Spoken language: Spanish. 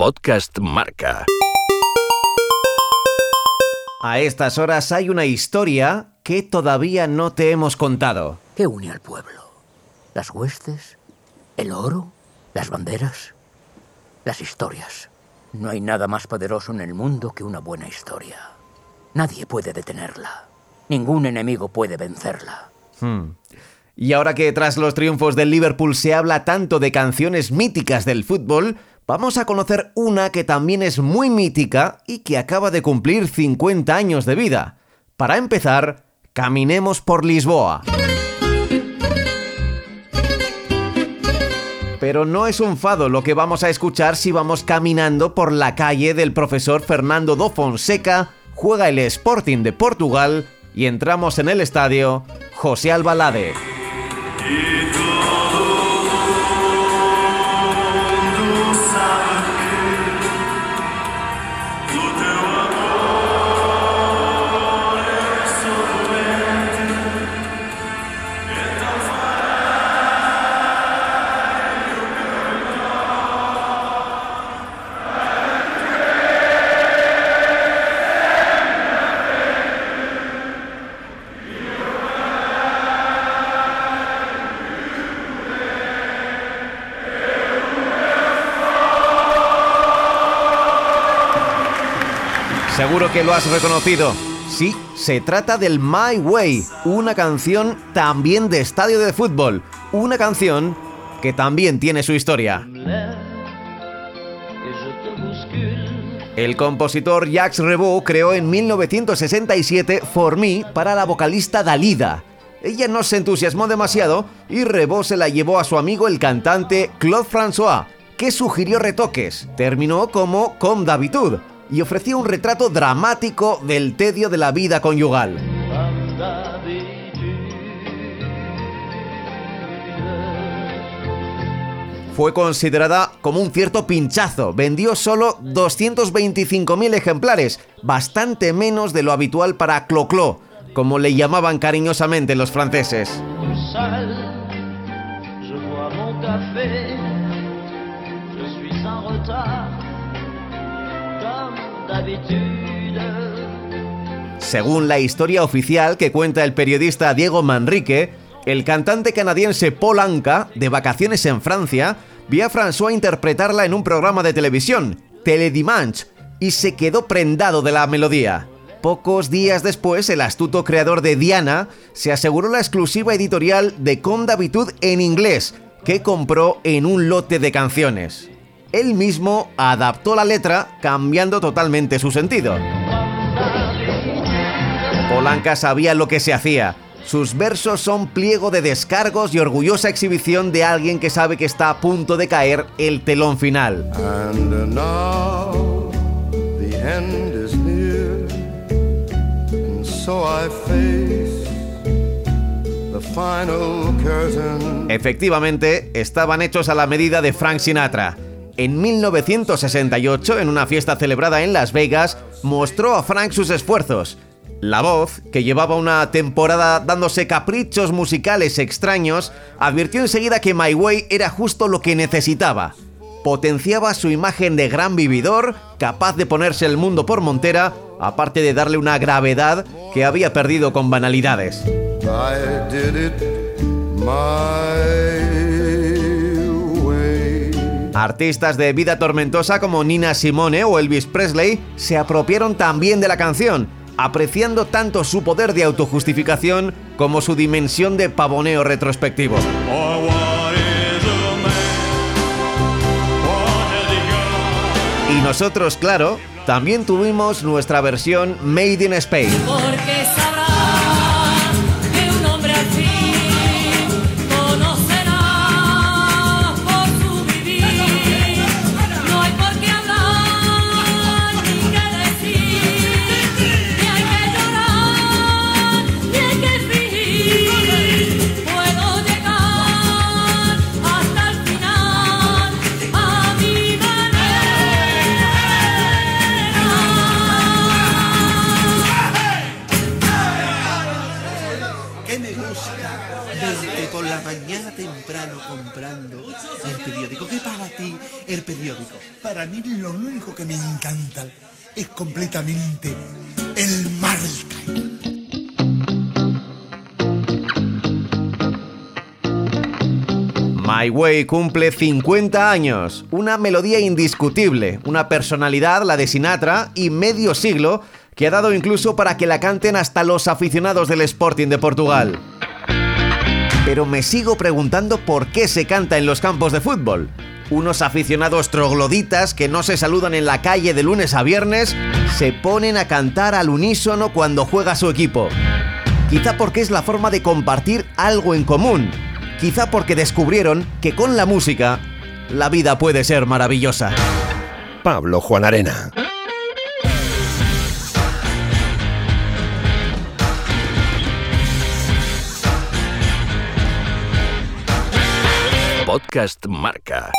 Podcast Marca. A estas horas hay una historia que todavía no te hemos contado. ¿Qué une al pueblo? ¿Las huestes? ¿El oro? ¿Las banderas? Las historias. No hay nada más poderoso en el mundo que una buena historia. Nadie puede detenerla. Ningún enemigo puede vencerla. Hmm. Y ahora que tras los triunfos del Liverpool se habla tanto de canciones míticas del fútbol, vamos a conocer una que también es muy mítica y que acaba de cumplir 50 años de vida. Para empezar, caminemos por Lisboa. Pero no es un fado lo que vamos a escuchar si vamos caminando por la calle del profesor Fernando do Fonseca, juega el Sporting de Portugal y entramos en el estadio José Albalade. Seguro que lo has reconocido. Sí, se trata del My Way, una canción también de estadio de fútbol, una canción que también tiene su historia. El compositor Jacques Revaux creó en 1967 For Me para la vocalista Dalida. Ella no se entusiasmó demasiado y Revaux se la llevó a su amigo el cantante Claude François, que sugirió retoques. Terminó como Comme d'habitude y ofrecía un retrato dramático del tedio de la vida conyugal. Fue considerada como un cierto pinchazo, vendió solo 225.000 ejemplares, bastante menos de lo habitual para Clo-Clo, como le llamaban cariñosamente los franceses. Según la historia oficial que cuenta el periodista Diego Manrique, el cantante canadiense Paul Anka, de vacaciones en Francia, vio a François interpretarla en un programa de televisión, Teledimanche, y se quedó prendado de la melodía. Pocos días después, el astuto creador de Diana se aseguró la exclusiva editorial de Comme d'habitude en inglés, que compró en un lote de canciones él mismo adaptó la letra cambiando totalmente su sentido. Polanca sabía lo que se hacía. Sus versos son pliego de descargos y orgullosa exhibición de alguien que sabe que está a punto de caer el telón final. Efectivamente, estaban hechos a la medida de Frank Sinatra en 1968, en una fiesta celebrada en Las Vegas, mostró a Frank sus esfuerzos. La voz, que llevaba una temporada dándose caprichos musicales extraños, advirtió enseguida que My Way era justo lo que necesitaba. Potenciaba su imagen de gran vividor, capaz de ponerse el mundo por montera, aparte de darle una gravedad que había perdido con banalidades. Artistas de vida tormentosa como Nina Simone o Elvis Presley se apropiaron también de la canción, apreciando tanto su poder de autojustificación como su dimensión de pavoneo retrospectivo. Y nosotros, claro, también tuvimos nuestra versión Made in Spain. comprando el periódico. ¿Qué para ti el periódico? Para mí lo único que me encanta es completamente el marca. My Way cumple 50 años, una melodía indiscutible, una personalidad, la de Sinatra, y medio siglo que ha dado incluso para que la canten hasta los aficionados del Sporting de Portugal. Pero me sigo preguntando por qué se canta en los campos de fútbol. Unos aficionados trogloditas que no se saludan en la calle de lunes a viernes se ponen a cantar al unísono cuando juega su equipo. Quizá porque es la forma de compartir algo en común. Quizá porque descubrieron que con la música la vida puede ser maravillosa. Pablo Juan Arena. Podcast Marca.